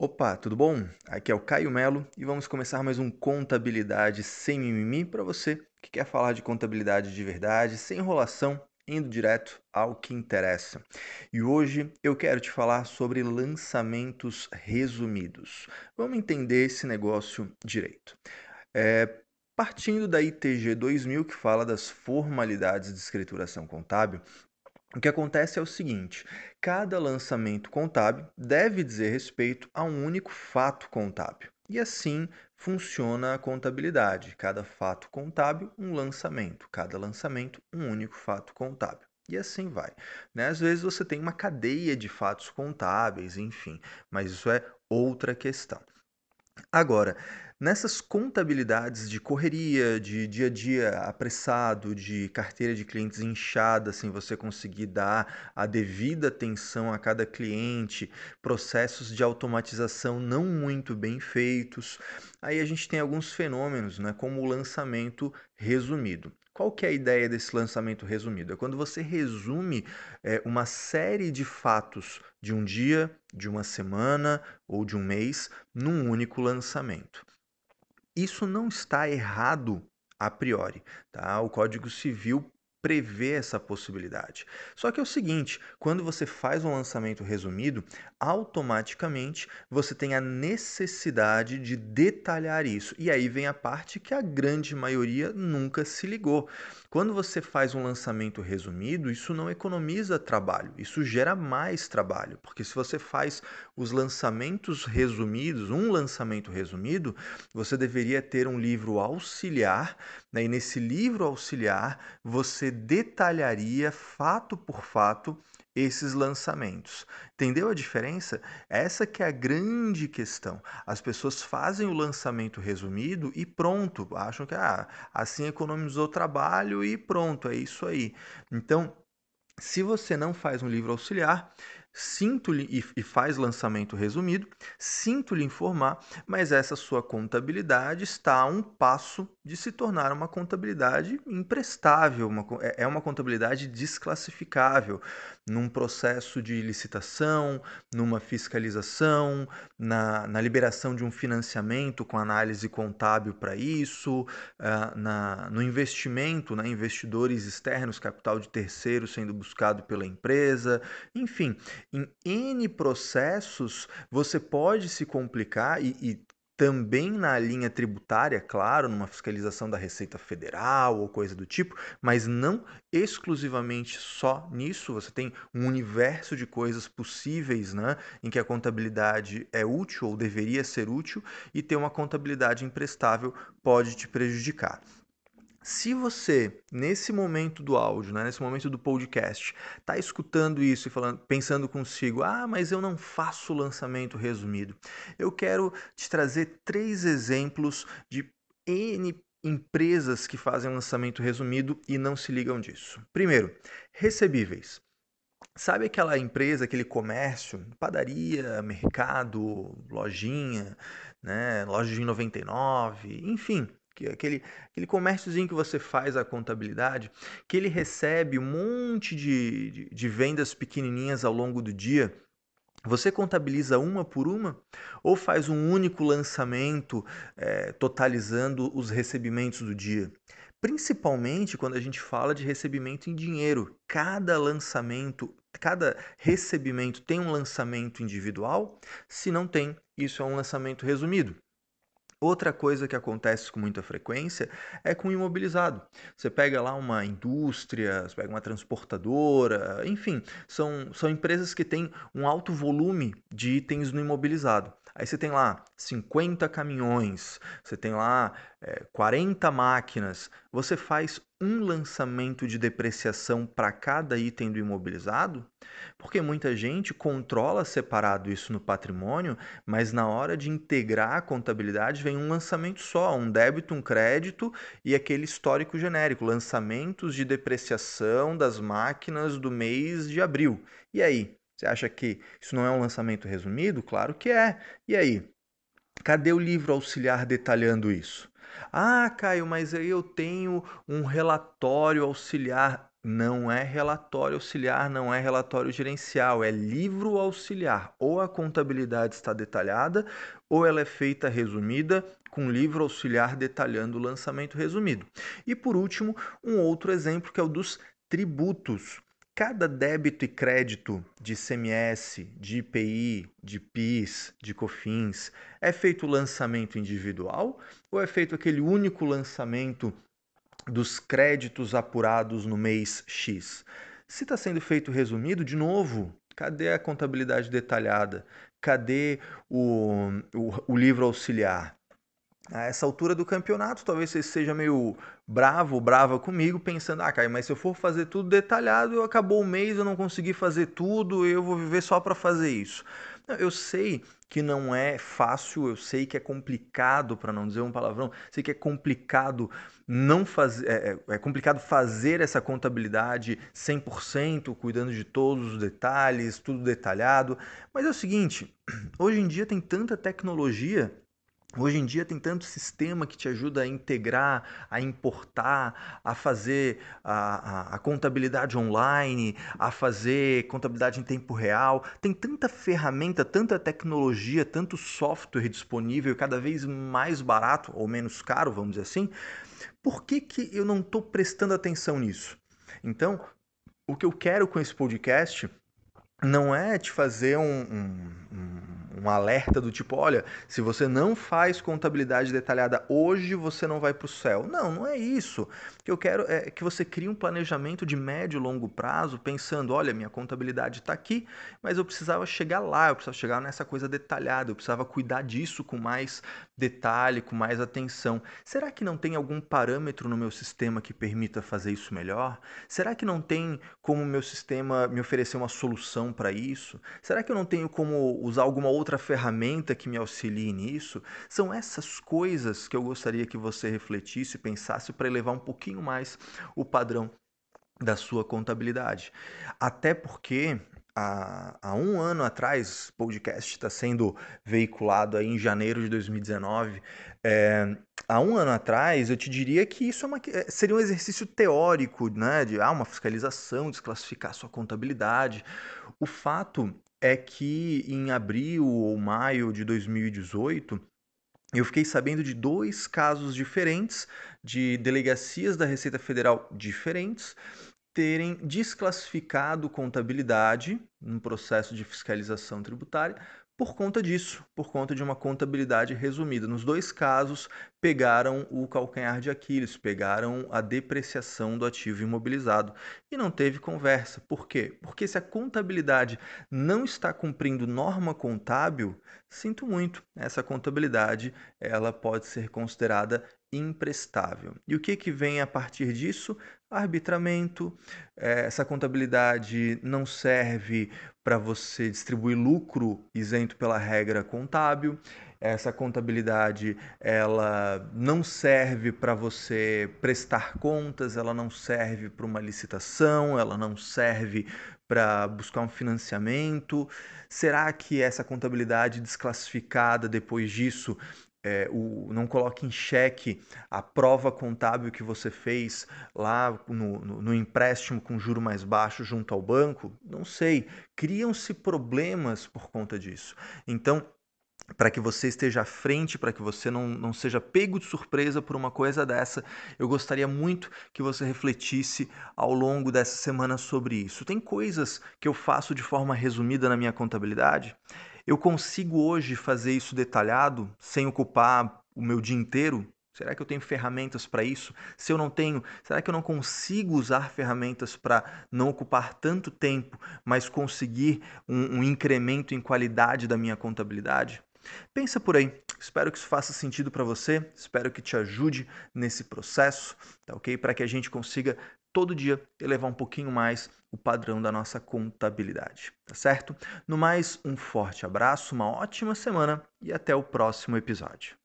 Opa, tudo bom? Aqui é o Caio Melo e vamos começar mais um Contabilidade Sem Mimimi para você que quer falar de contabilidade de verdade, sem enrolação, indo direto ao que interessa. E hoje eu quero te falar sobre lançamentos resumidos. Vamos entender esse negócio direito. É, partindo da ITG 2000, que fala das formalidades de escrituração contábil, o que acontece é o seguinte: cada lançamento contábil deve dizer respeito a um único fato contábil. E assim funciona a contabilidade. Cada fato contábil, um lançamento. Cada lançamento, um único fato contábil. E assim vai. Né? Às vezes você tem uma cadeia de fatos contábeis, enfim, mas isso é outra questão. Agora, Nessas contabilidades de correria, de dia a dia apressado, de carteira de clientes inchada, sem você conseguir dar a devida atenção a cada cliente, processos de automatização não muito bem feitos, aí a gente tem alguns fenômenos, né, como o lançamento resumido. Qual que é a ideia desse lançamento resumido? É quando você resume é, uma série de fatos de um dia, de uma semana ou de um mês num único lançamento. Isso não está errado a priori, tá? O Código Civil prevê essa possibilidade. Só que é o seguinte, quando você faz um lançamento resumido, automaticamente você tem a necessidade de detalhar isso. E aí vem a parte que a grande maioria nunca se ligou. Quando você faz um lançamento resumido, isso não economiza trabalho, isso gera mais trabalho, porque se você faz os lançamentos resumidos, um lançamento resumido, você deveria ter um livro auxiliar, né? e nesse livro auxiliar você detalharia fato por fato esses lançamentos. Entendeu a diferença? Essa que é a grande questão. As pessoas fazem o lançamento resumido e pronto, acham que ah, assim economizou trabalho e pronto, é isso aí. Então, se você não faz um livro auxiliar, sinto-lhe e, faz lançamento resumido, sinto lhe informar, mas essa sua contabilidade está a um passo de se tornar uma contabilidade imprestável, uma, é, é uma contabilidade desclassificável. Num processo de licitação, numa fiscalização, na, na liberação de um financiamento com análise contábil para isso, uh, na, no investimento, né, investidores externos, capital de terceiros sendo buscado pela empresa, enfim, em N processos você pode se complicar e, e também na linha tributária, claro, numa fiscalização da Receita Federal ou coisa do tipo, mas não exclusivamente só nisso. Você tem um universo de coisas possíveis né, em que a contabilidade é útil ou deveria ser útil e ter uma contabilidade imprestável pode te prejudicar. Se você, nesse momento do áudio, né, nesse momento do podcast, está escutando isso e falando, pensando consigo, ah, mas eu não faço lançamento resumido, eu quero te trazer três exemplos de N empresas que fazem lançamento resumido e não se ligam disso. Primeiro, recebíveis. Sabe aquela empresa, aquele comércio, padaria, mercado, lojinha, né, loja de 99, enfim, aquele, aquele comérciozinho que você faz a contabilidade, que ele recebe um monte de, de, de vendas pequenininhas ao longo do dia, você contabiliza uma por uma ou faz um único lançamento é, totalizando os recebimentos do dia? Principalmente quando a gente fala de recebimento em dinheiro. Cada lançamento, cada recebimento tem um lançamento individual? Se não tem, isso é um lançamento resumido. Outra coisa que acontece com muita frequência é com o imobilizado. Você pega lá uma indústria, você pega uma transportadora, enfim, são, são empresas que têm um alto volume de itens no imobilizado. Aí você tem lá 50 caminhões, você tem lá é, 40 máquinas. Você faz um lançamento de depreciação para cada item do imobilizado? Porque muita gente controla separado isso no patrimônio, mas na hora de integrar a contabilidade vem um lançamento só, um débito, um crédito e aquele histórico genérico, lançamentos de depreciação das máquinas do mês de abril. E aí, você acha que isso não é um lançamento resumido? Claro que é. E aí? Cadê o livro auxiliar detalhando isso? Ah, Caio, mas aí eu tenho um relatório auxiliar. não é relatório auxiliar, não é relatório gerencial, é livro auxiliar. Ou a contabilidade está detalhada, ou ela é feita resumida, com livro auxiliar detalhando o lançamento resumido. E por último, um outro exemplo que é o dos tributos. Cada débito e crédito de CMS, de IPI, de PIS, de COFINS, é feito o lançamento individual ou é feito aquele único lançamento dos créditos apurados no mês X. Se está sendo feito resumido, de novo, cadê a contabilidade detalhada? Cadê o, o, o livro auxiliar? A essa altura do campeonato, talvez você seja meio bravo, brava comigo, pensando, ah, Caio, mas se eu for fazer tudo detalhado, eu acabou o mês, eu não consegui fazer tudo, eu vou viver só para fazer isso. Eu sei que não é fácil, eu sei que é complicado, para não dizer um palavrão, sei que é complicado não fazer, é, é, é complicado fazer essa contabilidade 100%, cuidando de todos os detalhes, tudo detalhado. Mas é o seguinte, hoje em dia tem tanta tecnologia Hoje em dia tem tanto sistema que te ajuda a integrar, a importar, a fazer a, a, a, contabilidade online, a fazer contabilidade em tempo real. Tem tanta ferramenta, tanta tecnologia, tanto software disponível, cada vez mais barato ou menos caro, vamos dizer assim. Por que, que eu não estou prestando atenção nisso? Então, o que eu quero com esse podcast não é te fazer um, um, um um alerta do tipo, olha, se você não faz contabilidade detalhada hoje, você não vai para o céu. Não, não é isso. O que eu quero é que você crie um planejamento de médio e longo prazo, pensando, olha, minha contabilidade está aqui, mas eu precisava chegar lá, eu precisava chegar nessa coisa detalhada, eu precisava cuidar disso com mais detalhe, com mais atenção. Será que não tem algum parâmetro no meu sistema que permita fazer isso melhor? Será que não tem como o meu sistema me oferecer uma solução para isso? Será que eu não tenho como usar alguma outra outra ferramenta que me auxilie nisso? São essas coisas que eu gostaria que você refletisse, pensasse para elevar um pouquinho mais o padrão da sua contabilidade. Até porque há, um ano atrás, o podcast está sendo veiculado aí em janeiro de 2019. É, há um ano atrás, eu te diria que isso é uma, é, seria um exercício teórico, né? De ah, uma fiscalização, desclassificar sua contabilidade. O fato é que em abril ou maio de 2018 eu fiquei sabendo de dois casos diferentes de delegacias da Receita Federal diferentes terem desclassificado contabilidade no processo de fiscalização tributária por conta disso, por conta de uma contabilidade resumida. Nos dois casos, pegaram o calcanhar de Aquiles, pegaram a depreciação do ativo imobilizado e não teve conversa. Por quê? Porque se a contabilidade não está cumprindo norma contábil, sinto muito, essa contabilidade ela pode ser considerada imprestável. E o que, que vem a partir disso? Arbitramento. Eh, essa contabilidade não serve para você distribuir lucro isento pela regra contábil. Essa contabilidade ela não serve para você prestar contas, ela não serve para uma licitação, ela não serve para buscar um financiamento. Será que essa contabilidade desclassificada depois disso é, o, não coloque em xeque a prova contábil que você fez lá no, no, no empréstimo com juro mais baixo junto ao banco? Não sei. Criam-se problemas por conta disso. Então, para que você esteja à frente, para que você não, não seja pego de surpresa por uma coisa dessa, eu gostaria muito que você refletisse ao longo dessa semana sobre isso. Tem coisas que eu faço de forma resumida na minha contabilidade eu consigo hoje fazer isso detalhado sem ocupar o meu dia inteiro? Será que eu tenho ferramentas para isso? Se eu não tenho, será que eu não consigo usar ferramentas para não ocupar tanto tempo, mas conseguir um, um, incremento em qualidade da minha contabilidade? Pensa por aí. Espero que isso faça sentido para você. Espero que te ajude nesse processo, tá ok? Para que a gente consiga todo dia elevar um pouquinho mais o padrão da nossa contabilidade, tá certo? No mais, um forte abraço, uma ótima semana e até o próximo episódio.